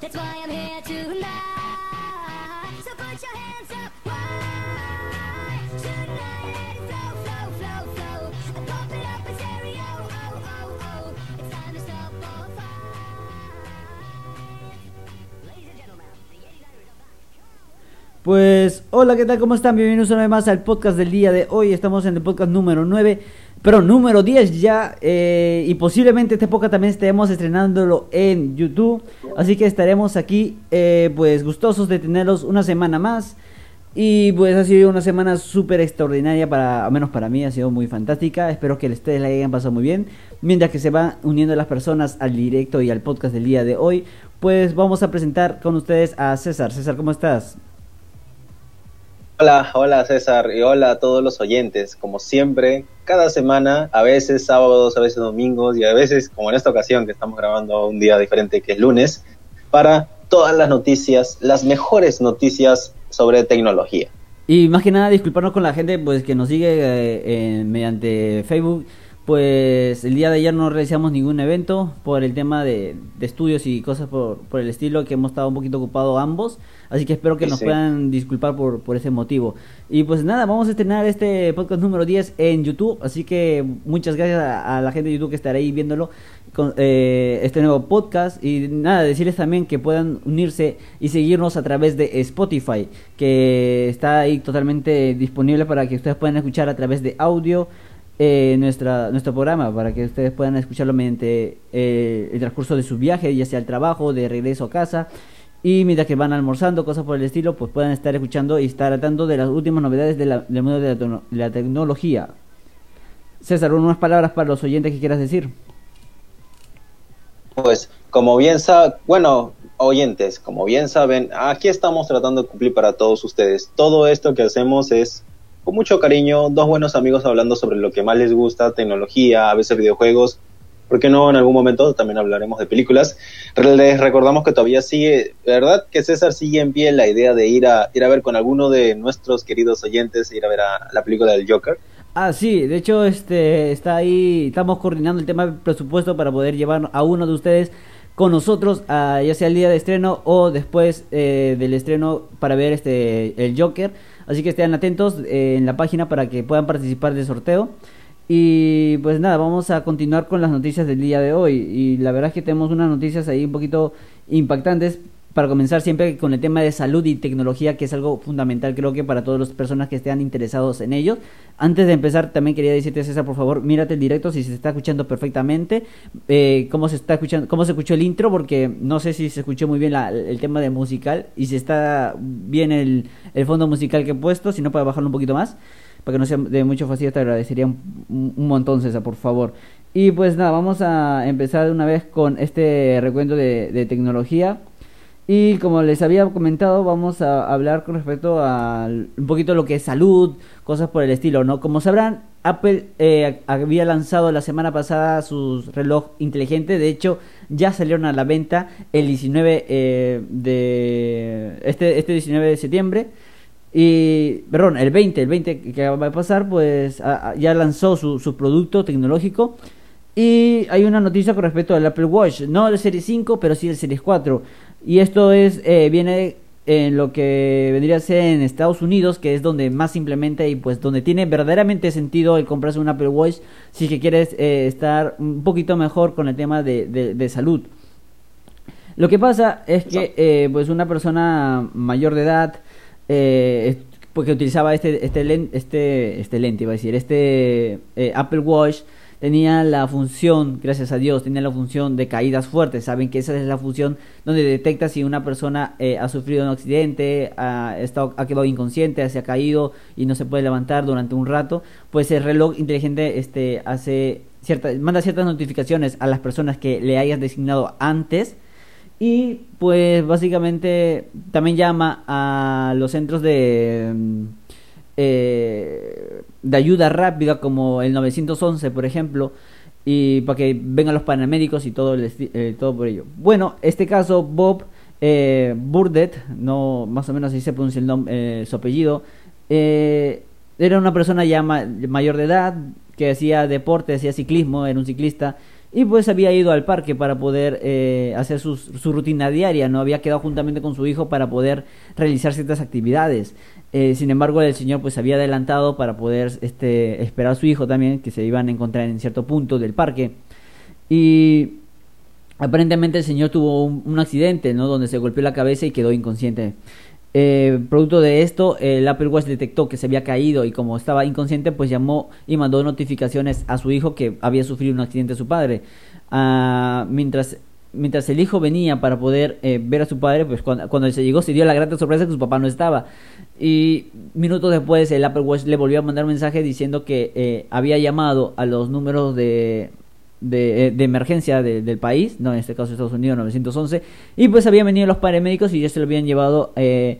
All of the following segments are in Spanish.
That's why I'm here tonight. So put your hands up. Why? Tonight let it flow, flow, flow, flow. And pump it up in stereo. It's time to stop all fight. Ladies and gentlemen, the 89ers are back. Pues hola, ¿qué tal? ¿Cómo están? Bienvenidos una vez más al podcast del día de hoy. Estamos en el podcast número 9, pero número 10 ya. eh, y posiblemente este podcast también estaremos estrenándolo en YouTube. Así que estaremos aquí, eh, pues gustosos de tenerlos una semana más. Y pues ha sido una semana súper extraordinaria, para, al menos para mí, ha sido muy fantástica. Espero que ustedes la hayan pasado muy bien. Mientras que se van uniendo las personas al directo y al podcast del día de hoy, pues vamos a presentar con ustedes a César. César, ¿cómo estás? Hola, hola César y hola a todos los oyentes. Como siempre, cada semana, a veces sábados, a veces domingos y a veces, como en esta ocasión que estamos grabando un día diferente que es lunes, para todas las noticias, las mejores noticias sobre tecnología. Y más que nada disculparnos con la gente pues que nos sigue eh, en- mediante Facebook. Pues el día de ayer no realizamos ningún evento por el tema de, de estudios y cosas por, por el estilo que hemos estado un poquito ocupados ambos. Así que espero que Sí, nos sí. puedan disculpar por, por ese motivo. Y pues nada, vamos a estrenar este podcast número 10 en YouTube. Así que muchas gracias a, a la gente de YouTube que estará ahí viéndolo con eh, este nuevo podcast. Y nada, decirles también que puedan unirse y seguirnos a través de Spotify, que está ahí totalmente disponible para que ustedes puedan escuchar a través de audio eh, nuestra, nuestro programa, para que ustedes puedan escucharlo mediante eh, el transcurso de su viaje, ya sea al trabajo, de regreso a casa. Y mientras que van almorzando, cosas por el estilo, pues puedan estar escuchando y estar tratando de las últimas novedades de del mundo de la, tecno- la tecnología. César, unas palabras para los oyentes que quieras decir. Pues, como bien saben, bueno, oyentes, como bien saben, aquí estamos tratando de cumplir para todos ustedes. Todo esto que hacemos es con mucho cariño, dos buenos amigos hablando sobre lo que más les gusta, tecnología, a veces videojuegos. ¿Por qué no? En algún momento también hablaremos de películas. Les recordamos que todavía sigue, ¿verdad? Que César sigue en pie la idea de ir a, ir a ver con alguno de nuestros queridos oyentes, ir a ver a la película del Joker. Ah, sí, de hecho, este está ahí, estamos coordinando el tema del presupuesto para poder llevar a uno de ustedes con nosotros, a, ya sea el día de estreno o después eh, del estreno para ver este el Joker. Así que estén atentos eh, en la página para que puedan participar del sorteo. Y pues nada, vamos a continuar con las noticias del día de hoy. Y la verdad es que tenemos unas noticias ahí un poquito impactantes. Para comenzar siempre con el tema de salud y tecnología, que es algo fundamental creo que para todas las personas que estén interesados en ello. Antes de empezar, también quería decirte, César, por favor, mírate el directo si se está escuchando perfectamente. Eh, cómo se está escuchando, cómo se escuchó el intro, porque no sé si se escuchó muy bien el tema de musical y si está bien el, el fondo musical que he puesto, si no puede bajarlo un poquito más para que no sea de mucho fastidio, te agradecería un, montón, César, por favor. Y pues nada, vamos a empezar de una vez con este recuento de tecnología. Y como les había comentado, vamos a hablar con respecto a un poquito lo que es salud, cosas por el estilo, ¿no? Como sabrán, Apple eh, había lanzado la semana pasada sus reloj inteligente, de hecho ya salieron a la venta el 19 eh, de este este 19 de septiembre. Y, perdón, el 20, el 20 que acaba de pasar, pues ya lanzó su, su producto tecnológico. Y hay una noticia con respecto al Apple Watch, no el Series 5, pero sí el Series 4. Y esto es eh, viene en lo que vendría a ser en Estados Unidos, que es donde más se implementa y pues donde tiene verdaderamente sentido el comprarse un Apple Watch si que quieres eh, estar un poquito mejor con el tema de, de- de salud. Lo que pasa es que eh, pues una persona mayor de edad eh, porque utilizaba este este len- este este lente iba a decir este eh, Apple Watch tenía la función gracias a Dios tenía la función de caídas fuertes. Saben que esa es la función donde detecta si una persona eh, ha sufrido un accidente ha, estado, ha quedado inconsciente se ha caído y no se puede levantar durante un rato pues el reloj inteligente este hace cierta, manda ciertas notificaciones a las personas que le hayas designado antes y pues básicamente también llama a los centros de, mm, eh, de ayuda rápida como el 911 por ejemplo y para que vengan los paramédicos y todo el eh, todo por ello. Bueno, este caso Bob eh, Burdett, no más o menos así se pronuncia el nombre, su apellido, eh, era una persona ya ma- mayor de edad que hacía deporte, hacía ciclismo, era un ciclista y pues había ido al parque para poder eh, hacer su rutina diaria, no había quedado juntamente con su hijo para poder realizar ciertas actividades. Eh, sin embargo, el señor pues había adelantado para poder este, esperar a su hijo también, que se iban a encontrar en cierto punto del parque. Y aparentemente el señor tuvo un accidente, ¿no? Donde se golpeó la cabeza y quedó inconsciente. Eh, producto de esto, el Apple Watch detectó que se había caído y como estaba inconsciente, pues llamó y mandó notificaciones a su hijo que había sufrido un accidente a su padre. Ah, mientras, mientras el hijo venía para poder eh, ver a su padre, pues cuando, cuando se llegó se dio la grata sorpresa que su papá no estaba. Y minutos después el Apple Watch le volvió a mandar un mensaje diciendo que eh, había llamado a los números de, de, eh, de emergencia de- del país, no en este caso Estados Unidos 911, y pues habían venido los paramédicos y ya se lo habían llevado, eh,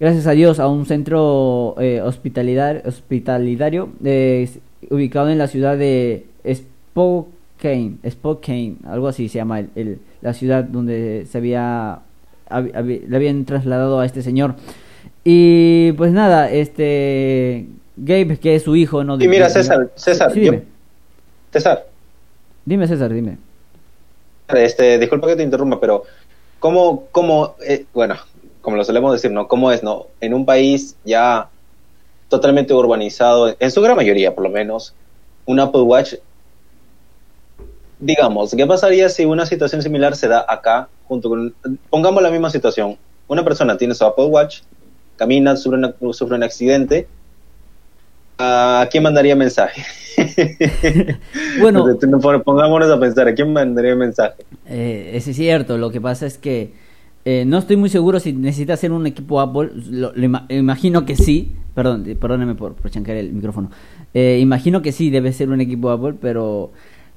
gracias a Dios, a un centro eh, hospitalidar, hospitalidario eh, ubicado en la ciudad de Spokane, Spokane, algo así se llama el, el- la ciudad donde se había, hab- hab- le habían trasladado a este señor. Y pues nada, este Gabe, que es su hijo, ¿no? Y mira, César, César, Sí, yo- dime. César, Dime, César, dime. este, disculpa que te interrumpa, pero ¿cómo, cómo eh, bueno, como lo solemos decir, ¿no? ¿Cómo es, no? En un país ya totalmente urbanizado, en su gran mayoría por lo menos, un Apple Watch, digamos, ¿qué pasaría si una situación similar se da acá, junto con, pongamos la misma situación, una persona tiene su Apple Watch, camina, sufre, sufre un accidente, ¿a quién mandaría mensaje? Bueno, Pongámonos a pensar, ¿a quién mandaría mensaje? Eh, ese es cierto, lo que pasa es que eh, no estoy muy seguro si necesita hacer un equipo Apple, lo, lo ima- imagino que sí, perdón, perdóneme por, por chancar el micrófono, Eh, imagino que sí debe ser un equipo Apple, pero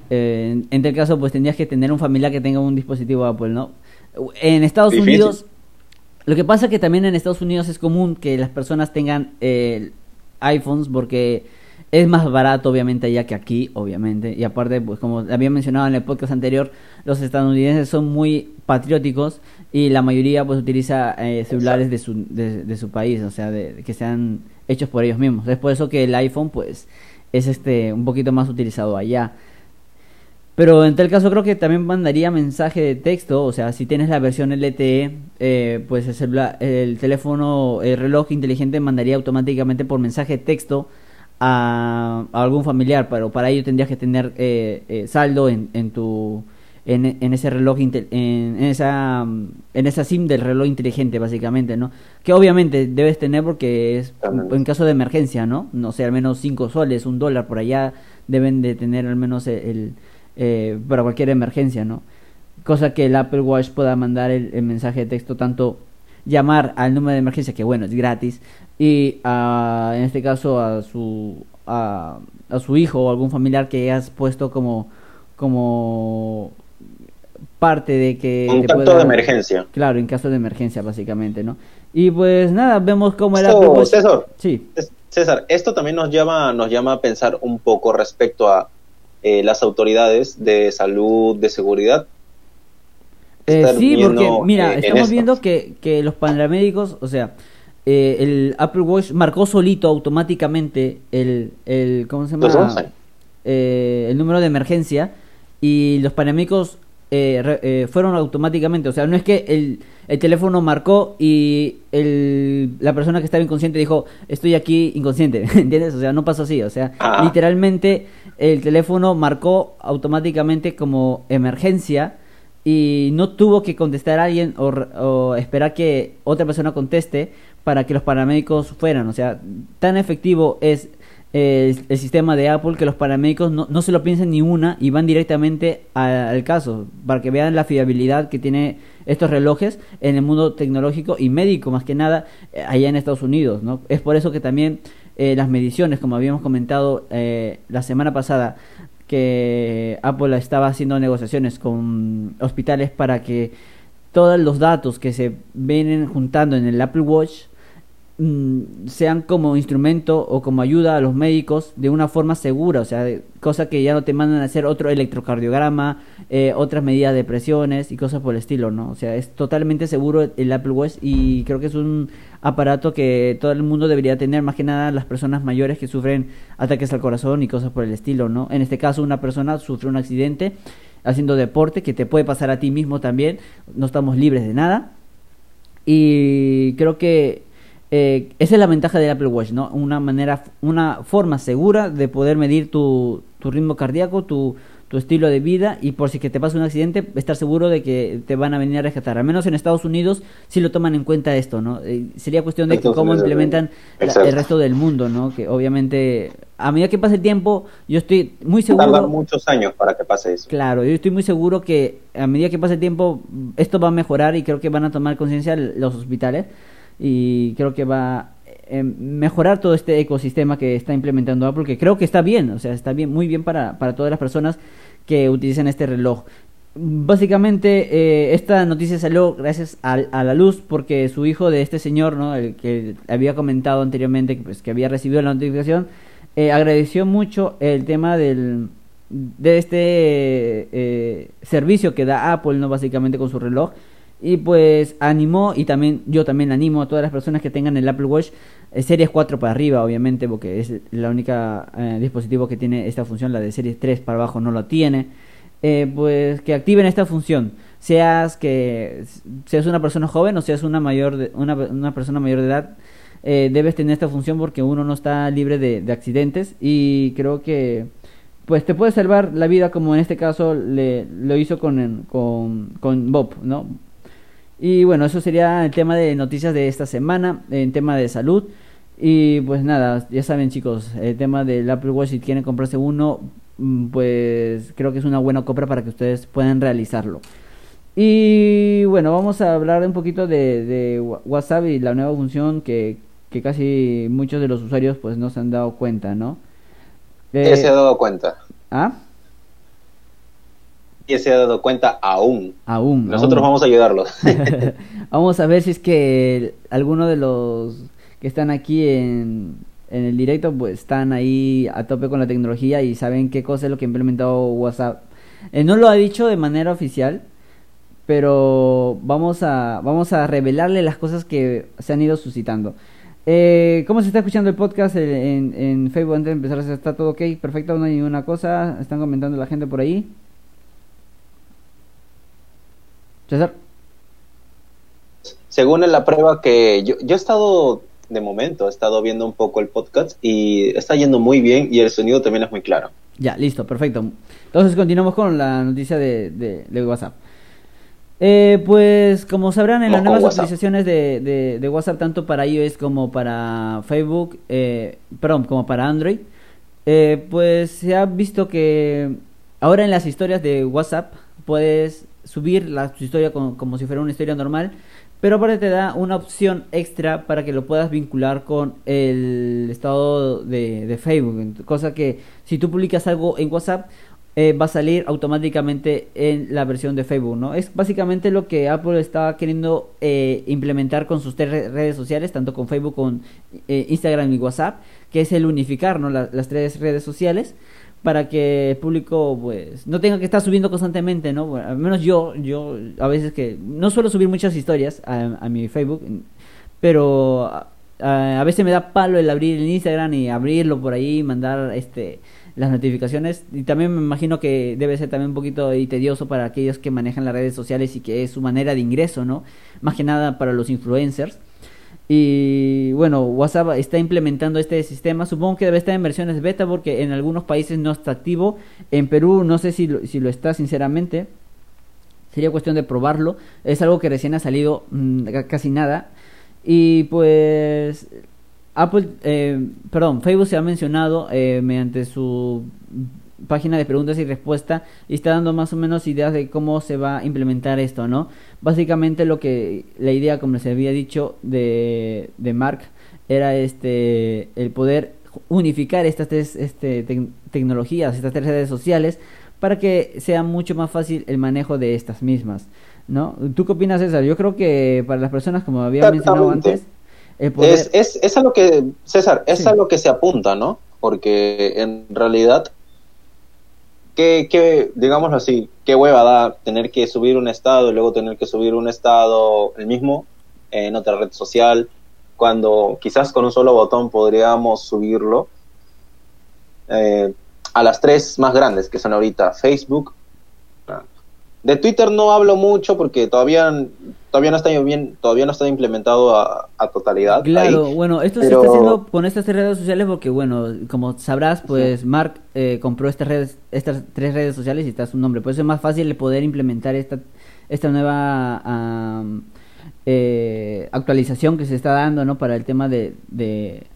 eh, en, en tal caso pues tendrías que tener un familiar que tenga un dispositivo Apple, ¿no? En Estados Difícil. Unidos, lo que pasa es que también en Estados Unidos es común que las personas tengan eh, iPhones porque es más barato obviamente allá que aquí, obviamente. Y aparte, pues como había mencionado en el podcast anterior, los estadounidenses son muy patrióticos y la mayoría pues utiliza eh, celulares de su, de, de su país, o sea, de, que sean hechos por ellos mismos. Es por eso que el iPhone pues es este un poquito más utilizado allá. Pero en tal caso creo que también mandaría mensaje de texto, o sea, si tienes la versión LTE, eh, pues el, celula- el teléfono, el reloj inteligente mandaría automáticamente por mensaje de texto a, a algún familiar, pero para ello tendrías que tener eh, eh, saldo en, en tu en, en ese reloj en, en esa en esa SIM del reloj inteligente básicamente, ¿no? Que obviamente debes tener porque es en caso de emergencia, ¿no? No sé, al menos 5 soles, un dólar por allá deben de tener al menos el, el, eh, para cualquier emergencia, ¿no? Cosa que el Apple Watch pueda mandar el, el mensaje de texto, tanto llamar al número de emergencia, que bueno, es gratis, y a, en este caso a su, a, a su hijo o algún familiar que hayas puesto como, como parte de que... Contacto pueda- de emergencia. Claro, en caso de emergencia, básicamente, ¿no? Y pues nada, vemos cómo Watch... César, Sí, Cés- César, esto también nos llama, nos llama a pensar un poco respecto a eh, las autoridades de salud, de seguridad. Eh, sí, porque mira, eh, en estamos viendo que, que los paramédicos, o sea, eh, el Apple Watch marcó solito automáticamente el, el ¿cómo se llama? Los 11. Eh, el número de emergencia y los paramédicos eh, re- eh, fueron automáticamente, o sea, no es que el, el teléfono marcó y el, la persona que estaba inconsciente dijo, estoy aquí inconsciente, ¿entiendes? O sea, no pasó así, o sea, Ah. literalmente el teléfono marcó automáticamente como emergencia y no tuvo que contestar a alguien o, o esperar que otra persona conteste para que los paramédicos fueran. O sea, tan efectivo es el, el sistema de Apple que los paramédicos no, no se lo piensan ni una y van directamente al caso para que vean la fiabilidad que tiene estos relojes en el mundo tecnológico y médico más que nada eh, allá en Estados Unidos. ¿no? Es por eso que también eh, las mediciones, como habíamos comentado eh, la semana pasada, que Apple estaba haciendo negociaciones con hospitales para que todos los datos que se vienen juntando en el Apple Watch mm, sean como instrumento o como ayuda a los médicos de una forma segura, o sea, cosa que ya no te mandan a hacer otro electrocardiograma, eh, otras medidas de presiones y cosas por el estilo, ¿no? O sea, es totalmente seguro el Apple Watch y creo que es un aparato que todo el mundo debería tener, más que nada las personas mayores que sufren ataques al corazón y cosas por el estilo, ¿no? En este caso una persona sufre un accidente haciendo deporte, que te puede pasar a ti mismo también, no estamos libres de nada. Y creo que eh, esa es la ventaja del Apple Watch, ¿no? Una manera, una forma segura de poder medir tu, tu ritmo cardíaco, tu, tu estilo de vida y por si que te pasa un accidente, estar seguro de que te van a venir a rescatar. Al menos en Estados Unidos sí lo toman en cuenta esto, ¿no? Eh, sería cuestión de que cómo implementan la- el resto del mundo, ¿no? Que obviamente a medida que pase el tiempo, yo estoy muy Tardan seguro. muchos años para que pase eso. Claro, yo estoy muy seguro que a medida que pase el tiempo esto va a mejorar y creo que van a tomar conciencia los hospitales y creo que va a eh, mejorar todo este ecosistema que está implementando Apple, que creo que está bien, o sea, está bien, muy bien para, para todas las personas que utilizan este reloj. Básicamente, eh, esta noticia salió gracias a, a la luz porque su hijo de este señor, ¿no? el que había comentado anteriormente que, pues, que había recibido la notificación, eh, agradeció mucho el tema del, de este eh, servicio que da Apple, ¿no? Básicamente con su reloj. Y pues animó, y también yo también animo a todas las personas que tengan el Apple Watch eh, Series 4 para arriba, obviamente, porque es la única eh, dispositivo que tiene esta función, la de Series 3 para abajo no lo tiene. eh, pues que activen esta función. Seas que seas una persona joven o seas una mayor de, una, una persona mayor de edad, eh, debes tener esta función porque uno no está libre de, de accidentes y creo que pues te puede salvar la vida como en este caso le, lo hizo con, con, con Bob, ¿no? Y bueno, eso sería el tema de noticias de esta semana, en tema de salud. Y pues nada, ya saben chicos, el tema del Apple Watch, si quieren comprarse uno, mm, pues creo que es una buena compra para que ustedes puedan realizarlo. Y bueno, vamos a hablar un poquito de, WhatsApp y la nueva función que, que casi muchos de los usuarios pues no se han dado cuenta, ¿no? ¿Quién Eh, se ha dado cuenta? ¿Ah? ¿Quién se ha dado cuenta aún? Aún. Nosotros aún. vamos a ayudarlos. Vamos a ver si es que alguno de los que están aquí en, en el directo pues están ahí a tope con la tecnología y saben qué cosa es lo que ha implementado WhatsApp. Eh, no lo ha dicho de manera oficial, pero vamos a vamos a revelarle las cosas que se han ido suscitando. Eh, ¿Cómo se está escuchando el podcast en, en Facebook antes de empezar? ¿Está todo ok? Perfecto, no hay ninguna cosa. ¿Están comentando la gente por ahí? César. Según en la prueba que yo, yo he estado, de momento, he estado viendo un poco el podcast y está yendo muy bien y el sonido también es muy claro. Ya, listo, perfecto. Entonces continuamos con la noticia de, de, de WhatsApp. Eh, pues como sabrán en las nuevas WhatsApp. actualizaciones de, de, de WhatsApp, tanto para iOS como para Facebook, eh, perdón, como para Android, eh, pues se ha visto que ahora en las historias de WhatsApp puedes subir la tu historia como, si fuera una historia normal, pero aparte te da una opción extra para que lo puedas vincular con el estado de, de Facebook, cosa que si tú publicas algo en WhatsApp eh, va a salir automáticamente en la versión de Facebook, ¿no? Es básicamente lo que Apple está queriendo eh, implementar con sus tres re- redes sociales, tanto con Facebook, con eh, Instagram y WhatsApp, que es el unificar, ¿no? La- las tres redes sociales para que el público pues no tenga que estar subiendo constantemente, ¿no? Al menos yo, yo a veces que no suelo subir muchas historias a, a mi Facebook, pero a, a veces me da palo el abrir el Instagram y abrirlo por ahí, mandar este las notificaciones y también me imagino que debe ser también un poquito tedioso para aquellos que manejan las redes sociales y que es su manera de ingreso, ¿no? Más que nada para los influencers. Y bueno, WhatsApp está implementando este sistema. Supongo que debe estar en versiones beta porque en algunos países no está activo. En Perú no sé si lo, si lo está sinceramente. Sería cuestión de probarlo. Es algo que recién ha salido mmm, casi nada. Y pues Apple, eh, perdón, Facebook se ha mencionado eh, mediante su página de preguntas y respuestas y está dando más o menos ideas de cómo se va a implementar esto, ¿no? Básicamente lo que la idea, como se había dicho de, de Mark, era este el poder unificar estas tres este, te tecnologías, estas tres redes sociales para que sea mucho más fácil el manejo de estas mismas, ¿no? ¿Tú qué opinas, César? Yo creo que para las personas, como había mencionado antes, el poder... es, es, es a lo que, César, es sí. a lo que se apunta, ¿no? Porque en realidad ¿Qué, qué, digámoslo así, qué hueva da tener que subir un estado y luego tener que subir un estado el mismo en otra red social, cuando quizás con un solo botón podríamos subirlo eh, a las tres más grandes, que son ahorita Facebook, De Twitter no hablo mucho porque todavía todavía no está bien, todavía no está implementado a, a totalidad. Claro, ahí, bueno, esto se está haciendo con estas tres redes sociales porque, bueno, como sabrás, pues Mark eh, compró estas redes, estas tres redes sociales y está su nombre. Por eso es más fácil de poder implementar esta, esta nueva eh, actualización que se está dando, ¿no? Para el tema de, de,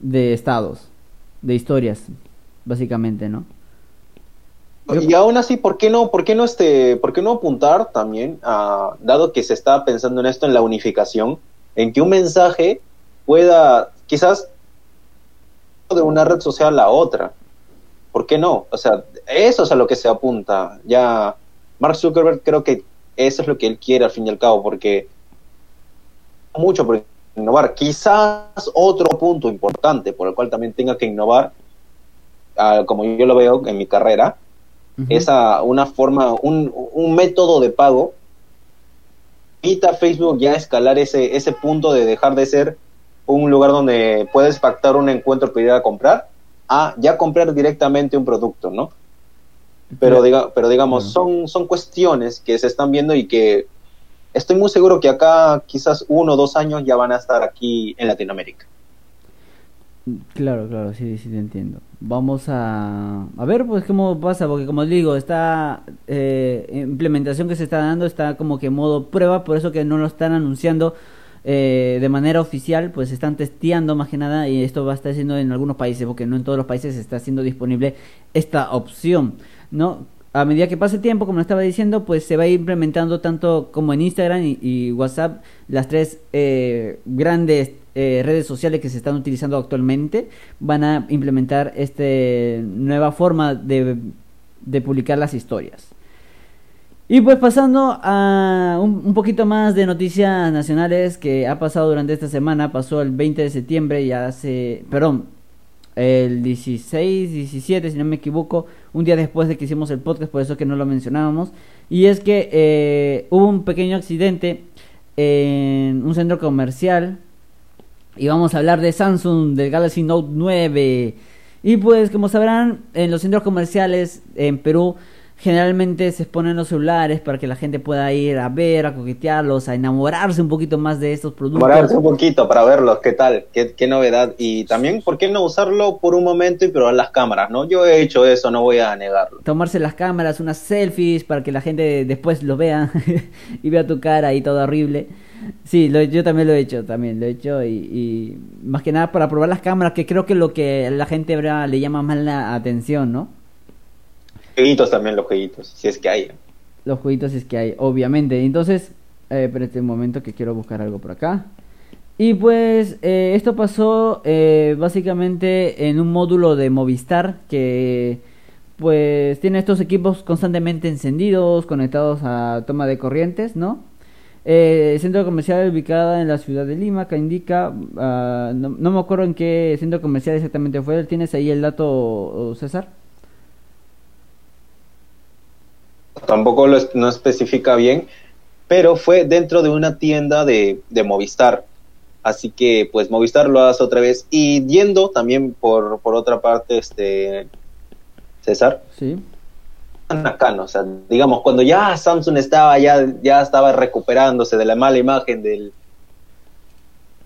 de estados, de historias, básicamente, ¿no? Y aún así, ¿por qué no, por qué no este, por qué no apuntar también a, dado que se está pensando en esto, en la unificación, en que un mensaje pueda, quizás de una red social a otra. ¿Por qué no? O sea, eso es a lo que se apunta. Ya Mark Zuckerberg creo que eso es lo que él quiere al fin y al cabo, porque mucho por innovar. Quizás otro punto importante por el cual también tenga que innovar, ah, como yo lo veo en mi carrera, Ujú. esa una forma, un, un método de pago, permita a Facebook ya escalar ese, ese punto de dejar de ser un lugar donde puedes pactar un encuentro para ir a comprar, a ya comprar directamente un producto, ¿no? Pero, diga, pero digamos, son, son cuestiones que se están viendo y que estoy muy seguro que acá quizás uno o dos años ya van a estar aquí en Latinoamérica. Claro, claro, sí, sí te entiendo. Vamos a, a ver pues cómo pasa, porque como digo, esta eh, implementación que se está dando está como que en modo prueba, por eso que no lo están anunciando eh, de manera oficial, pues están testeando más que nada y esto va a estar haciendo en algunos países, porque no en todos los países está siendo disponible esta opción, ¿no? A medida que pase el tiempo, como estaba diciendo, pues se va a ir implementando tanto como en Instagram y, y WhatsApp, las tres eh, grandes eh, redes sociales que se están utilizando actualmente, van a implementar esta nueva forma de, de publicar las historias. Y pues pasando a un, un poquito más de noticias nacionales que ha pasado durante esta semana, pasó el 20 de septiembre, ya hace, perdón, el 16, 17, si no me equivoco, un día después de que hicimos el podcast, por eso que no lo mencionábamos. Y es que eh, hubo un pequeño accidente en un centro comercial. Y vamos a hablar de Samsung, del Galaxy Note 9. Y pues, como sabrán, en los centros comerciales en Perú generalmente se exponen los celulares para que la gente pueda ir a ver, a coquetearlos, a enamorarse un poquito más de estos productos. Morarse un poquito para verlos, qué tal, qué, qué novedad. Y también, ¿por qué no usarlo por un momento y probar las cámaras? no Yo he hecho eso, no voy a negarlo. tomarse las cámaras, unas selfies para que la gente después lo vea y vea tu cara ahí todo horrible. Sí, lo- yo también lo he hecho, también lo he hecho y, y más que nada para probar las cámaras, que creo que lo que la gente le llama más la atención, ¿no? Jueguitos también, los jueguitos, si es que hay. Los jueguitos es que hay, obviamente. Entonces, eh, espérate un momento que quiero buscar algo por acá. Y pues eh, esto pasó eh, básicamente en un módulo de Movistar que pues tiene estos equipos constantemente encendidos, conectados a toma de corrientes, ¿no? Eh, centro comercial ubicada en la ciudad de Lima, que indica, no, no me acuerdo en qué centro comercial exactamente fue, ¿tienes ahí el dato, César? Tampoco lo es- no especifica bien, pero fue dentro de una tienda de, de Movistar. Así que, pues, Movistar lo hace otra vez. Y yendo también por, por otra parte, este César, Sí. O sea, digamos, cuando ya Samsung estaba, ya, ya estaba recuperándose de la mala imagen del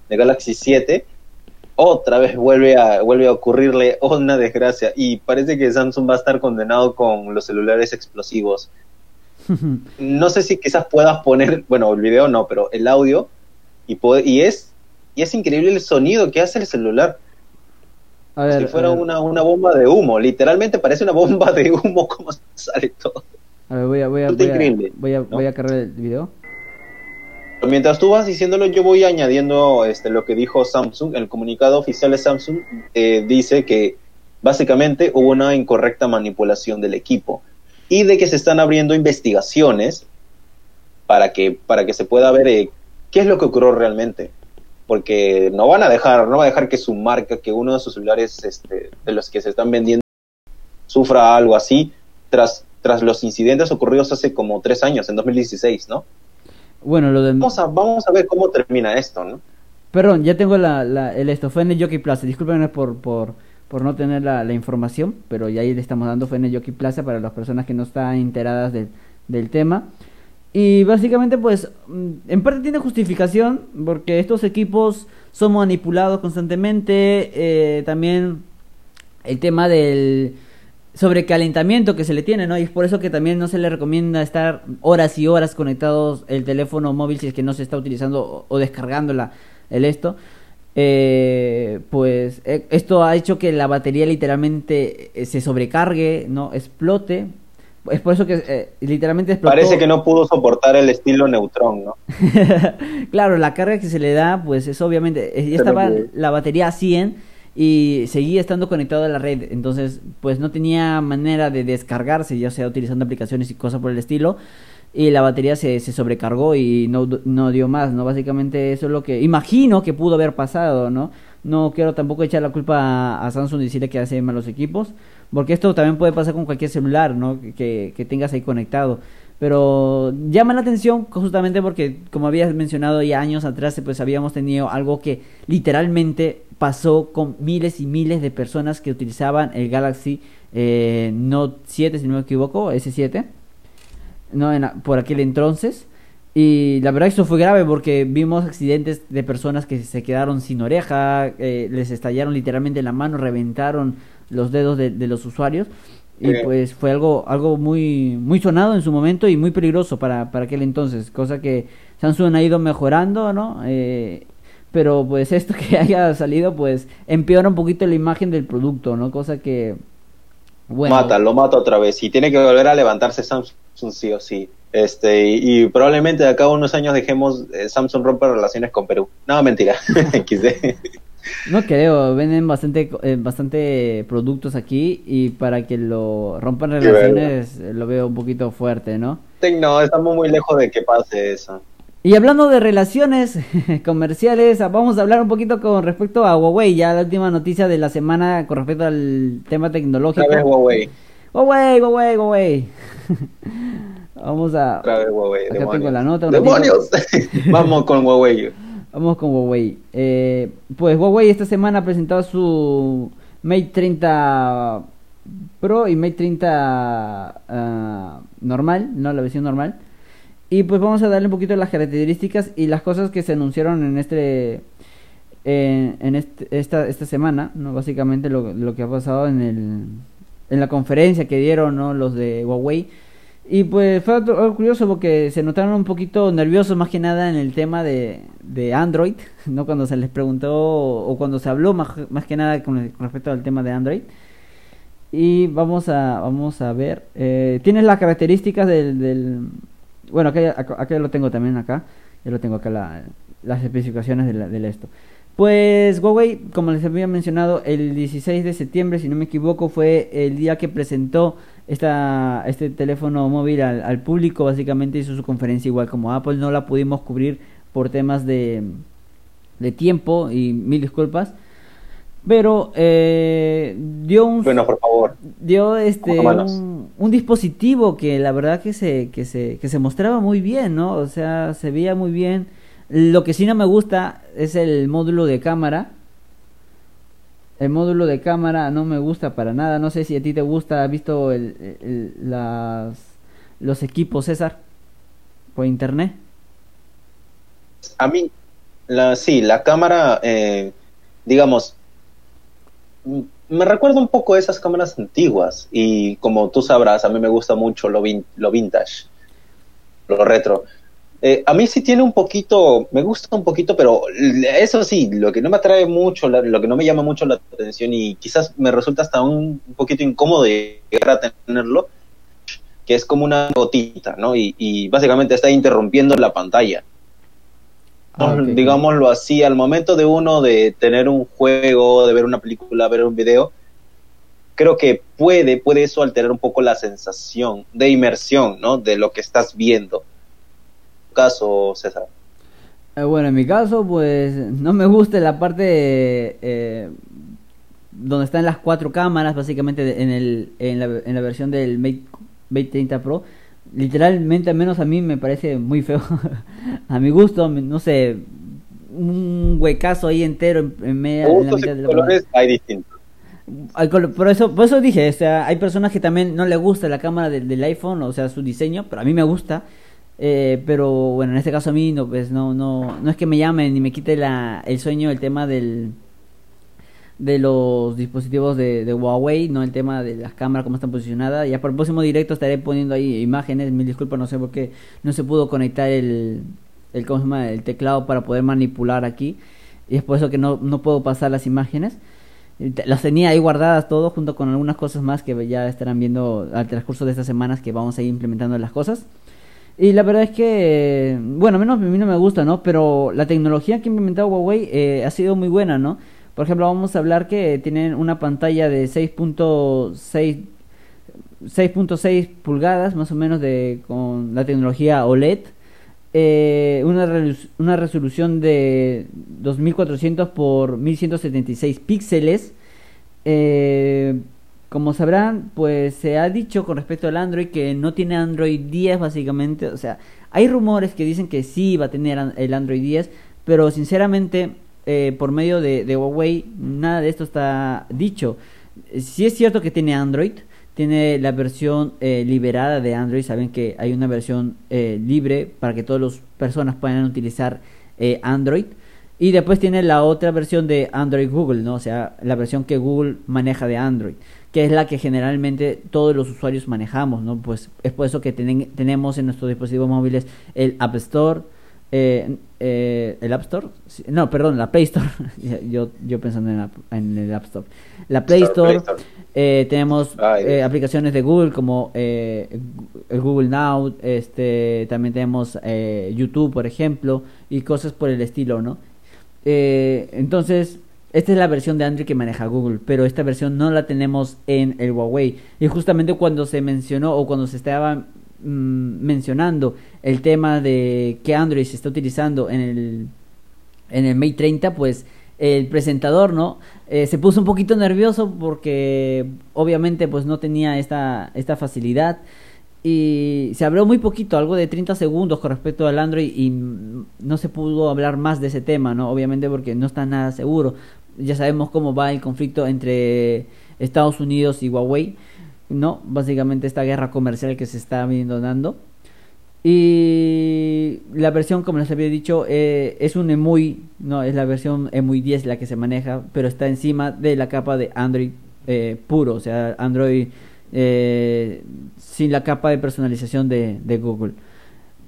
de Galaxy 7, otra vez vuelve a, vuelve a ocurrirle una desgracia. Y parece que Samsung va a estar condenado con los celulares explosivos. No sé si quizás puedas poner, bueno, el video no, pero el audio, y, es y es increíble el sonido que hace el celular. A ver, si fuera a ver. una, una bomba de humo, literalmente parece una bomba de humo como sale todo. A ver, voy a, voy a, voy a, voy a, ¿no? voy a cargar el video. Mientras tú vas diciéndolo, yo voy añadiendo este, lo que dijo Samsung. El comunicado oficial de Samsung eh, dice que básicamente hubo una incorrecta manipulación del equipo y de que se están abriendo investigaciones para que, para que se pueda ver eh, qué es lo que ocurrió realmente. Porque no van a dejar, no va a dejar que su marca, que uno de sus celulares este, de los que se están vendiendo sufra algo así tras, tras los incidentes ocurridos hace como tres años, en 2016, ¿no? Bueno, lo del... Vamos a, vamos a ver cómo termina esto, ¿no? Perdón, ya tengo la, la, el esto, fue en el Jockey Plaza. Discúlpenme por, por, por no tener la, información, pero ya ahí le estamos dando, fue en Plaza para las personas que no están enteradas del, del tema. Y básicamente pues mm, en parte tiene justificación porque estos equipos son manipulados constantemente. eh, también el tema del sobrecalentamiento que se le tiene, ¿no? Y es por eso que también no se le recomienda estar horas y horas conectados el teléfono móvil si es que no se está utilizando o, o descargando el esto. Eh, pues eh, esto ha hecho que la batería literalmente eh, se sobrecargue, no explote. Es por eso que eh, literalmente explotó. Parece que no pudo soportar el estilo neutrón, ¿no? claro, la carga que se le da, pues es obviamente, ya estaba la batería a 100 y seguía estando conectado a la red, entonces pues no tenía manera de descargarse, ya sea utilizando aplicaciones y cosas por el estilo, y la batería se, se sobrecargó y no, no dio más, ¿no? Básicamente eso es lo que imagino que pudo haber pasado, ¿no? No quiero tampoco echar la culpa a, a Samsung y decirle que hace mal los equipos, porque esto también puede pasar con cualquier celular, ¿no? Que, que tengas ahí conectado. Pero llama la atención justamente porque, como habías mencionado ya años atrás, pues habíamos tenido algo que literalmente pasó con miles y miles de personas que utilizaban el Galaxy eh, Note 7, si no me equivoco, S7, no, en, por aquel entonces. Y la verdad eso fue grave porque vimos accidentes de personas que se quedaron sin oreja, eh, les estallaron literalmente la mano, reventaron los dedos de, de los usuarios. Y pues fue algo algo muy muy sonado en su momento y muy peligroso para, para aquel entonces, cosa que Samsung ha ido mejorando, ¿no? Eh, pero pues esto que haya salido pues empeora un poquito la imagen del producto, ¿no? Cosa que bueno, Mata, lo mata otra vez. Y tiene que volver a levantarse Samsung sí o sí. Este, y, y probablemente de acá a unos años dejemos eh, Samsung romper relaciones con Perú. No, mentira. No creo, venden bastante eh, bastante productos aquí y para que lo rompan relaciones eh, lo veo un poquito fuerte, ¿no? no, estamos muy lejos de que pase eso. Y hablando de relaciones comerciales, vamos a hablar un poquito con respecto a Huawei, ya la última noticia de la semana con respecto al tema tecnológico. Huawei. Huawei, Huawei, Huawei. vamos a Otra vez Huawei. Acá demonios. tengo la nota, ¡Demonios! Vamos con Huawei. Vamos con Huawei. Eh, pues Huawei esta semana ha presentado su Mate 30 Pro y Mate 30 ah, normal, no la versión normal. Y pues vamos a darle un poquito las características y las cosas que se anunciaron en este en, en este- esta, esta semana, no básicamente lo, lo que ha pasado en el en la conferencia que dieron ¿no? los de Huawei. Y pues fue algo curioso porque se notaron un poquito nerviosos más que nada en el tema de, de Android, ¿no? Cuando se les preguntó o cuando se habló más, más que nada con, respecto al tema de Android. Y vamos a, vamos a ver. Eh, Tienes las características del... del bueno, acá, acá, lo tengo también acá. Ya lo tengo acá la- las especificaciones de, la- de esto. Pues Huawei, como les había mencionado, el 16 de septiembre, si no me equivoco, fue el día que presentó esta, este teléfono móvil al, al público. Básicamente hizo su conferencia igual como Apple. No la pudimos cubrir por temas de, de tiempo y mil disculpas. Pero eh, dio un Bueno, por favor. dio este un dispositivo que la verdad que se, que se que se mostraba muy bien, ¿no? O sea, se veía muy bien. Lo que sí no me gusta es el módulo de cámara. El módulo de cámara no me gusta para nada. No sé si a ti te gusta. ¿Has visto el, las, los equipos, César? Por internet. A mí, la, sí, la cámara, eh, digamos, m- me recuerda un poco a esas cámaras antiguas. Y como tú sabrás, a mí me gusta mucho lo vintage, lo retro. Eh, a mí sí tiene un poquito, me gusta un poquito, pero eso sí, lo que no me atrae mucho, lo que no me llama mucho la atención y quizás me resulta hasta un, un poquito incómodo llegar a tenerlo, que es como una gotita, ¿no? Y, y básicamente está interrumpiendo la pantalla. Ah, digámoslo así, al momento de uno de tener un juego, de ver una película, ver un video, creo que puede, puede eso alterar un poco la sensación de inmersión, ¿no? De lo que estás viendo. Caso, César. Eh, bueno, en mi caso, pues no me gusta la parte eh, donde están las cuatro cámaras, básicamente de- en, el, en, la, en la versión del Mate, Mate 30 Pro. Literalmente, al menos a mí me parece muy feo. a mi gusto, no sé, un huecaso ahí entero en, en media, en la mitad de la colores hay distintos. Por eso, por eso dije, o sea, hay personas que también no les gusta la cámara del, del iPhone, o sea, su diseño, pero a mí me gusta. Eh, pero bueno, en este caso a mí no, pues no, no, no es que me llame ni me quite la, el sueño el tema del, de los dispositivos de, de Huawei, no el tema de las cámaras, cómo están posicionadas. Ya para el próximo directo estaré poniendo ahí imágenes. Mil disculpas, no sé por qué no se pudo conectar el, el, ¿cómo se llama? el teclado para poder manipular aquí. Y es por eso que no, no puedo pasar las imágenes. Y Las tenía ahí guardadas todo junto con algunas cosas más que ya estarán viendo al transcurso de estas semanas que vamos a ir implementando las cosas. Y la verdad es que, bueno, menos a mí no me gusta, ¿no? Pero la tecnología que ha implementado Huawei eh, ha sido muy buena, ¿no? Por ejemplo, vamos a hablar que tienen una pantalla de 6.6 6.6 pulgadas, más o menos, de con la tecnología OLED. Eh, una, una resolución de 2400 por 1176 píxeles. Eh, como sabrán, pues se ha dicho con respecto al Android que no tiene Android 10 básicamente. O sea, hay rumores que dicen que sí va a tener el Android 10, pero sinceramente eh, por medio de, Huawei nada de esto está dicho. Sí es cierto que tiene Android, tiene la versión eh, liberada de Android. Saben que hay una versión eh, libre para que todas las personas puedan utilizar eh, Android. Y después tiene la otra versión de Android Google, ¿no? O sea, la versión que Google maneja de Android, que es la que generalmente todos los usuarios manejamos, ¿no? Pues es por eso que tenen- tenemos en nuestros dispositivos móviles el App Store, eh, eh, el App Store, no, perdón, la Play Store, yo, yo pensando en, la- en el App Store, la Play Store, Store, Play Store. eh, tenemos Ay, eh, aplicaciones de Google como eh, el Google Now, este, también tenemos YouTube, por ejemplo, y cosas por el estilo, ¿no? Eh, entonces, esta es la versión de Android que maneja Google, pero esta versión no la tenemos en el Huawei. Y justamente cuando se mencionó o cuando se estaba mm, mencionando el tema de que Android se está utilizando en el en el Mate 30, pues el presentador, ¿no? Eh, se puso un poquito nervioso porque obviamente pues no tenía esta, esta facilidad y se habló muy poquito, algo de 30 segundos con respecto al Android y no se pudo hablar más de ese tema, ¿no? Obviamente porque no está nada seguro. Ya sabemos cómo va el conflicto entre Estados Unidos y Huawei, ¿no? Básicamente esta guerra comercial que se está viendo dando. Y la versión, como les había dicho, eh, es un EMUI, no, es la versión EMUI 10 la que se maneja, pero está encima de la capa de Android eh, puro, o sea, Android eh, sin la capa de personalización de, Google.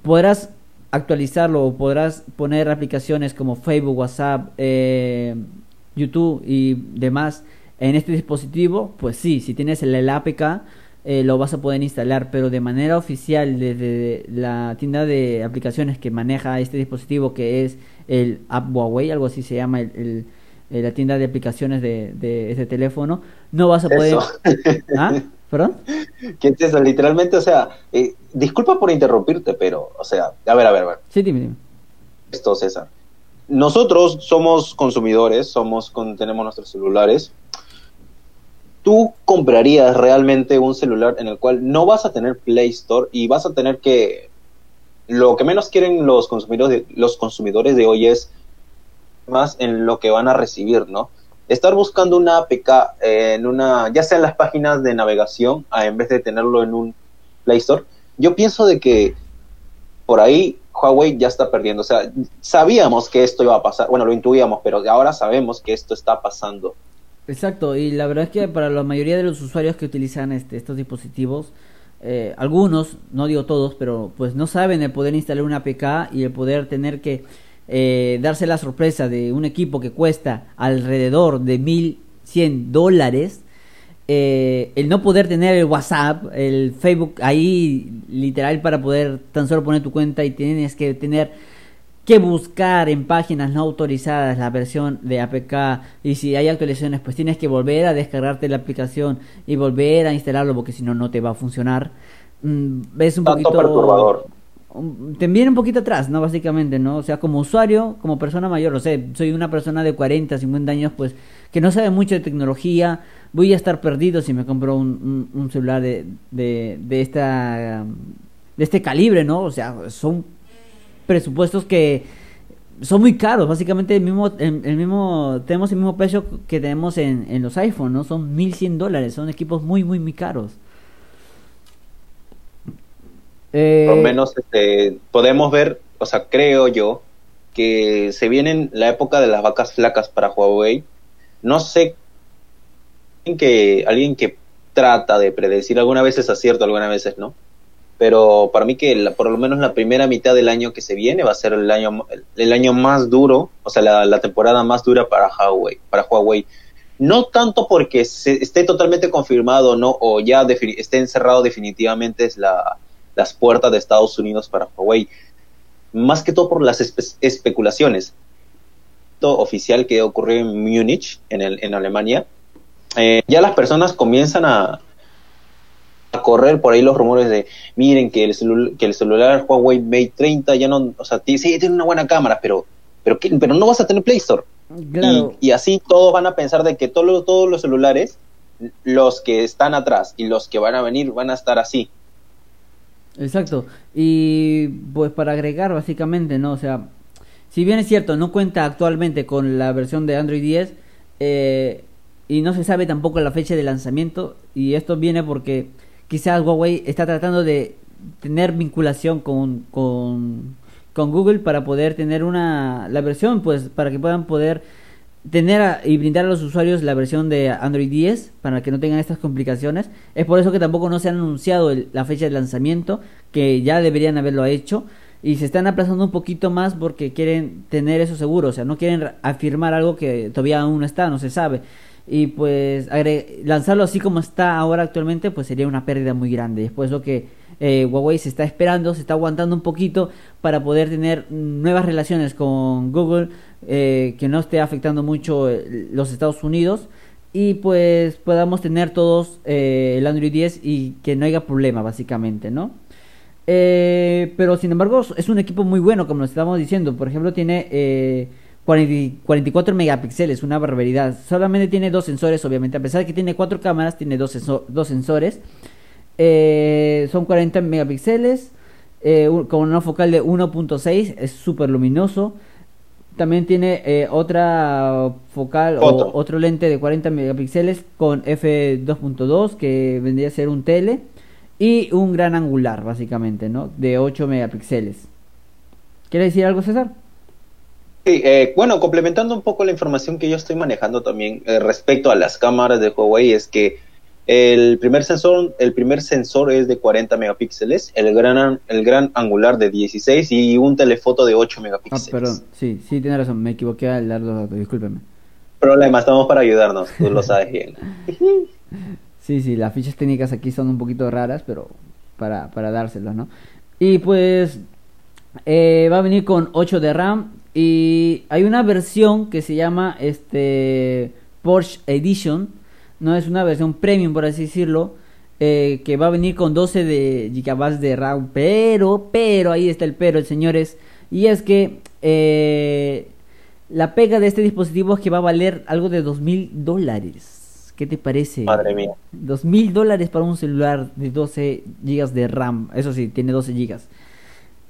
Podrás actualizarlo o podrás poner aplicaciones como Facebook, WhatsApp, YouTube y demás en este dispositivo, pues sí, si tienes el, APK eh, lo vas a poder instalar, pero de manera oficial desde la tienda de aplicaciones que maneja este dispositivo que es el App Huawei, algo así se llama el, el- eh, la tienda de aplicaciones de, de este teléfono, no vas a poder... Eso. ¿Ah? ¿Perdón? ¿Qué es eso? Literalmente, o sea, eh, disculpa por interrumpirte, pero, o sea, a ver, a ver, a ver. Sí, dime, dime. Esto, César. Nosotros somos consumidores, somos con, tenemos nuestros celulares. ¿Tú comprarías realmente un celular en el cual no vas a tener Play Store y vas a tener que lo que menos quieren los consumidores de, los consumidores de hoy es más en lo que van a recibir, ¿no? Estar buscando una APK en una, ya sea en las páginas de navegación, a, en vez de tenerlo en un Play Store, yo pienso de que por ahí Huawei ya está perdiendo. O sea, sabíamos que esto iba a pasar, bueno, lo intuíamos, pero ahora sabemos que esto está pasando. Exacto, y la verdad es que para la mayoría de los usuarios que utilizan este, estos dispositivos, eh, algunos, no digo todos, pero pues no saben el poder instalar una APK y el poder tener que eh, darse la sorpresa de un equipo que cuesta alrededor de 1100 dólares. Eh, el no poder tener el WhatsApp, el Facebook ahí literal para poder tan solo poner tu cuenta y tienes que tener que buscar en páginas no autorizadas la versión de APK y si hay actualizaciones pues tienes que volver a descargarte la aplicación y volver a instalarlo porque si no no te va a funcionar Mm, es un Tanto poquito perturbador. Un- te viene un poquito atrás, ¿no? Básicamente, ¿no? O sea, como usuario, como persona mayor, o sea, soy una persona de 40, 50 años, pues, que no sabe mucho de tecnología, voy a estar perdido si me compro un, un- un celular de, de, de esta, de este calibre, ¿no? O sea, son presupuestos que son muy caros, básicamente el mismo, el, el mismo, tenemos el mismo precio que tenemos en, en los iPhones, ¿no? Son 1100 dólares, son equipos muy, muy, muy caros. Eh, Por lo menos este, podemos ver, o sea, creo yo, que se viene la época de las vacas flacas para Huawei. No sé que alguien que trata de predecir, algunas veces acierto, algunas veces no. Pero para mí que por lo menos la primera mitad del año que se viene va a ser el año el año más duro, o sea, la, la temporada más dura para Huawei, para Huawei. No tanto porque se, esté totalmente confirmado, no, o ya esté encerrado definitivamente es la, las puertas de Estados Unidos para Huawei. Más que todo por las espe- especulaciones. Esto oficial que ocurrió en Múnich, en, el, en Alemania, eh, ya las personas comienzan a, a correr por ahí los rumores de, miren que el, que el celular Huawei Mate 30 ya no, o sea, sí, tiene una buena cámara, pero, pero, ¿qué? pero no vas a tener Play Store. claro, Y, y así todos van a pensar de que todos los, todos los celulares, los que están atrás y los que van a venir, van a estar así. Exacto. Y pues para agregar básicamente, ¿no? O sea, si bien es cierto, no cuenta actualmente con la versión de Android 10 eh, y no se sabe tampoco la fecha de lanzamiento y esto viene porque quizás Huawei está tratando de tener vinculación con, con, con Google para poder tener una la versión pues para que puedan poder tener a- y brindar a los usuarios la versión de Android 10 para que no tengan estas complicaciones. Es por eso que tampoco no se ha anunciado el- la fecha de lanzamiento, que ya deberían haberlo hecho. Y se están aplazando un poquito más porque quieren tener eso seguro, o sea, no quieren afirmar algo que todavía aún no está, no se sabe. Y pues lanzarlo así como está ahora actualmente, pues sería una pérdida muy grande. Es por eso que eh, Huawei se está esperando, se está aguantando un poquito para poder tener nuevas relaciones con Google, eh, que no esté afectando mucho eh, los Estados Unidos y pues podamos tener todos el Android 10 y que no haya problema básicamente, ¿no? Pero sin embargo es un equipo muy bueno como nos estamos diciendo. Por ejemplo tiene eh, 40 44 megapíxeles, una barbaridad. Solamente tiene dos sensores, obviamente. A pesar de que tiene cuatro cámaras, tiene dos sensores. Eh, son 40 megapíxeles eh, un- con una focal de 1.6, es súper luminoso. También tiene eh, otra focal o otro lente de 40 megapíxeles con f2.2 que vendría a ser un tele y un gran angular básicamente, ¿no? De 8 megapíxeles. ¿Quiere decir algo César? Sí, eh, bueno, complementando un poco la información que yo estoy manejando también eh, respecto a las cámaras de Huawei es que el primer sensor, el primer sensor es de 40 megapíxeles, el gran an- el gran angular de 16 y un telefoto de 8 Ah, megapíxeles. perdón, sí, sí, tiene razón, me equivoqué al dar los datos, discúlpeme. Problema, estamos para ayudarnos, tú lo sabes bien. Sí, sí, las fichas técnicas aquí son un poquito raras, pero para, para dárselos, ¿no? Y pues eh, va a venir con 8 de RAM y hay una versión que se llama este Porsche Edition, no es una versión premium por así decirlo, eh, que va a venir con 12 de gigabytes de RAM, pero, pero, ahí está el pero, señores, y es que eh, la pega de este dispositivo es que va a valer algo de dos mil dólares. ¿Qué te parece? Madre mía. Dos mil dólares para un celular de 12 gigas de RAM. Eso sí, tiene 12 gigas.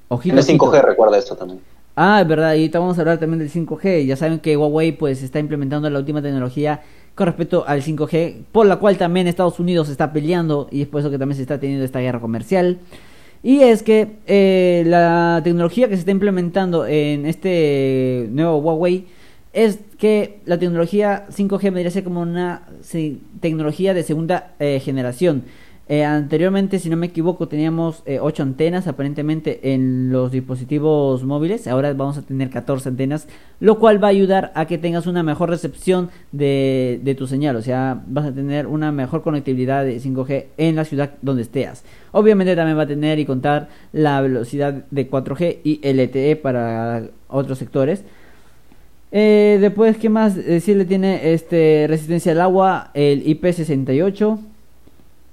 Ojito, Tiene ojito. 5G, recuerda esto también. Ah, es verdad, y ahorita vamos a hablar también del 5G. Ya saben que Huawei pues está implementando la última tecnología con respecto al 5G, por la cual también Estados Unidos está peleando y es por eso que también se está teniendo esta guerra comercial. Y es que eh, la tecnología que se está implementando en este nuevo Huawei es que la tecnología 5G vendría a ser como una tecnología de segunda eh, generación. Eh, anteriormente, si no me equivoco, teníamos eh, 8 antenas aparentemente en los dispositivos móviles. Ahora vamos a tener 14 antenas, lo cual va a ayudar a que tengas una mejor recepción de, tu señal. O sea, vas a tener una mejor conectividad de 5G en la ciudad donde estés. Obviamente también va a tener y contar la velocidad de 4G y LTE para otros sectores. Eh, después, ¿qué más decirle? Tiene este resistencia al agua, el IP68.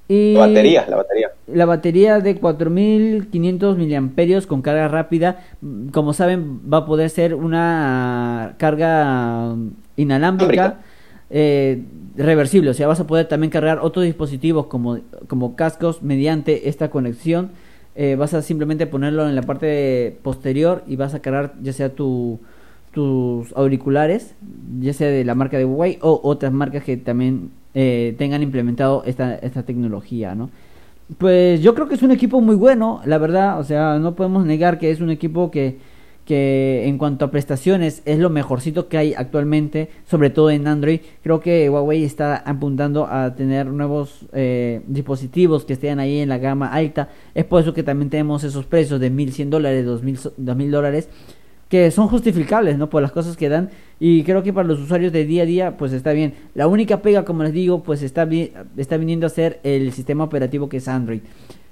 Y La batería, la batería. la batería de 4500 miliamperios con carga rápida, mm, como saben, va a poder ser una carga inalámbrica Inalámbrica. eh, reversible, o sea, vas a poder también cargar otros dispositivos como, como cascos mediante esta conexión. Eh, vas a simplemente ponerlo en la parte posterior y vas a cargar ya sea tu, tus auriculares, ya sea de la marca de Huawei o otras marcas que también eh, tengan implementado esta, esta tecnología, ¿no? Pues yo creo que es un equipo muy bueno, la verdad, o sea, no podemos negar que es un equipo que, que en cuanto a prestaciones es lo mejorcito que hay actualmente, sobre todo en Android. Creo que Huawei está apuntando a tener nuevos eh, dispositivos que estén ahí en la gama alta. Es por eso que también tenemos esos precios de 1100 dólares, 2000 dólares que son justificables, ¿no? Por las cosas que dan y creo que para los usuarios de día a día pues está bien. La única pega, como les digo, pues está está viniendo a ser el sistema operativo que es Android.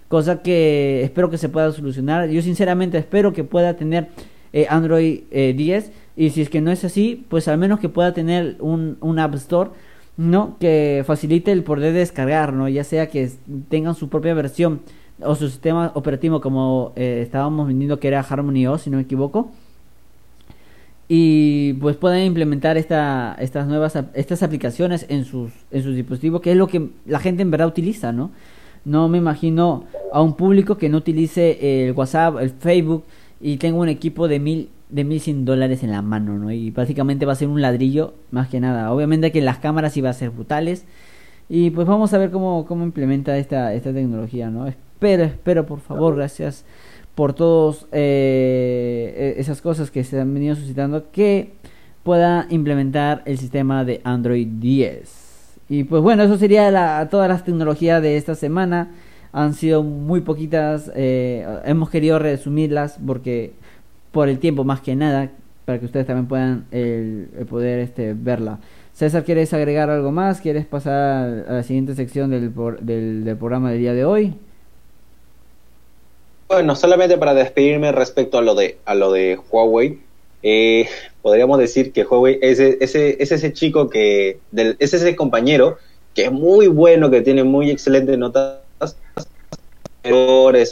Cosa que espero que se pueda solucionar. Yo sinceramente espero que pueda tener eh, Android 10 eh, y si es que no es así, pues al menos que pueda tener un, un App Store no que facilite el poder descargar, ¿no? Ya sea que tengan su propia versión o su sistema operativo como eh, estábamos vendiendo que era Harmony OS, si no me equivoco y pues pueden implementar esta, estas nuevas estas aplicaciones en sus en sus dispositivos que es lo que la gente en verdad utiliza no no me imagino a un público que no utilice el WhatsApp el Facebook y tenga un equipo de mil de mil cien dólares en la mano no y básicamente va a ser un ladrillo más que nada. Obviamente que las cámaras iba a ser brutales. Y pues vamos a ver cómo cómo implementa esta esta tecnología no espero espero por favor gracias por todas eh, e-, esas cosas que se han venido suscitando que pueda implementar el sistema de Android 10. Y pues bueno, eso sería la, todas las tecnologías de esta semana. Han sido muy poquitas, eh, hemos querido resumirlas porque por el tiempo más que nada, para que ustedes también puedan el, poder este, verla. César, ¿quieres agregar algo más? ¿Quieres pasar a la siguiente sección del, del, del programa del día de hoy? Bueno, solamente para despedirme respecto a lo de, a lo de Huawei, eh, podríamos decir que Huawei es, ese, es ese chico que, del, es ese compañero que es muy bueno, que tiene muy excelentes notas,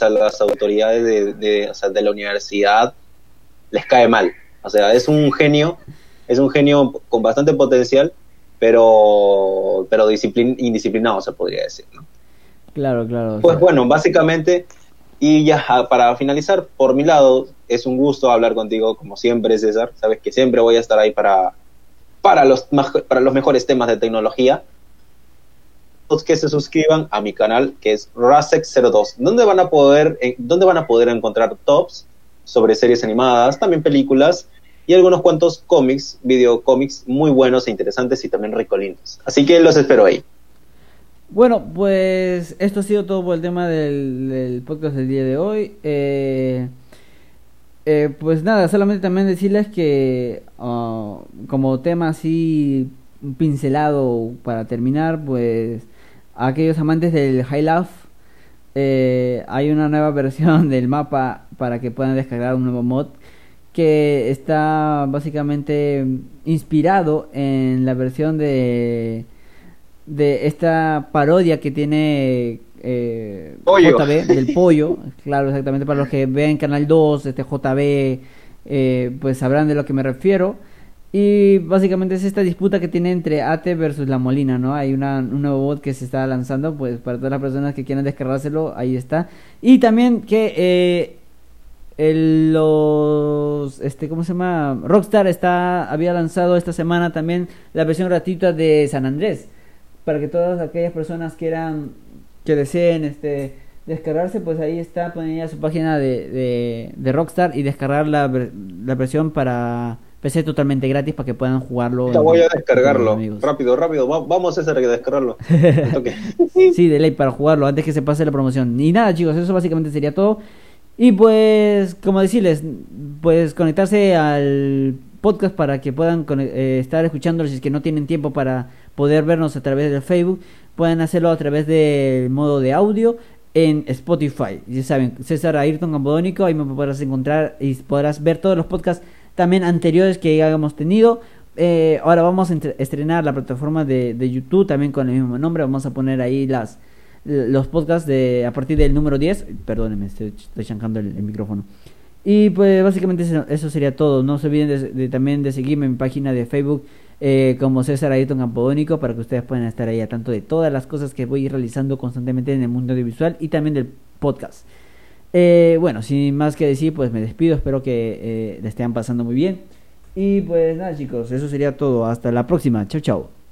a las autoridades de, de, o sea, de la universidad les cae mal. O sea, es un genio, es un genio con bastante potencial, pero, pero indisciplinado, se podría decir. ¿no? Claro, claro. Pues bueno, básicamente y ya para finalizar, por mi lado, es un gusto hablar contigo, como siempre, César. Sabes que siempre voy a estar ahí para, para, los, para los mejores temas de tecnología. Que se suscriban a mi canal, que es Rasex02, donde van a poder, eh, donde van a poder encontrar tops sobre series animadas, también películas y algunos cuantos cómics, videocómics muy buenos e interesantes y también ricolinos. Así que los espero ahí. Bueno, pues esto ha sido todo por el tema del, podcast del día de hoy. Eh, eh, pues nada, solamente también decirles que ah, como tema así pincelado para terminar, pues aquellos amantes del High Life, eh, hay una nueva versión del mapa para que puedan descargar un nuevo mod que está básicamente inspirado en la versión de de esta parodia que tiene eh, JB del pollo, claro, exactamente para los que ven Canal 2, este JB, eh, pues sabrán de lo que me refiero. Y básicamente es esta disputa que tiene entre Ate versus La Molina, ¿no? Hay una, un nuevo bot que se está lanzando, pues para todas las personas que quieran descargárselo, ahí está. Y también que eh, los, este, ¿cómo se llama? Rockstar está, había lanzado esta semana también la versión gratuita de San Andrés para que todas aquellas personas quieran, que deseen este descargarse, pues ahí está, ponen ya su página de, de, Rockstar y descargar la, la, versión para PC totalmente gratis para que puedan jugarlo. Ya voy a descargarlo. Rápido, rápido. vamos a hacer que descargarlo. sí, de ley para jugarlo antes que se pase la promoción. Y nada, chicos, eso básicamente sería todo. Y pues, como decirles, pues conectarse al podcast para que puedan eh, estar escuchándolo si es que no tienen tiempo para poder vernos a través del Facebook, pueden hacerlo a través del modo de audio en Spotify. Ya saben, César Ayrton Campodónico, ahí me podrás encontrar y podrás ver todos los podcasts también anteriores que hayamos tenido. Eh, ahora vamos a estrenar la plataforma de, YouTube también con el mismo nombre. Vamos a poner ahí las los podcasts de a partir del número 10. Perdónenme, estoy, chancando el micrófono. Y pues básicamente eso, sería todo. No se olviden de, también de seguirme en mi página de Facebook eh, como César Ayrton Campodónico para que ustedes puedan estar ahí a tanto de todas las cosas que voy realizando constantemente en el mundo audiovisual y también del podcast. Eh, bueno, sin más que decir, pues me despido. Espero que eh, le estén pasando muy bien. Y pues nada chicos, eso sería todo. Hasta la próxima. Chau chau.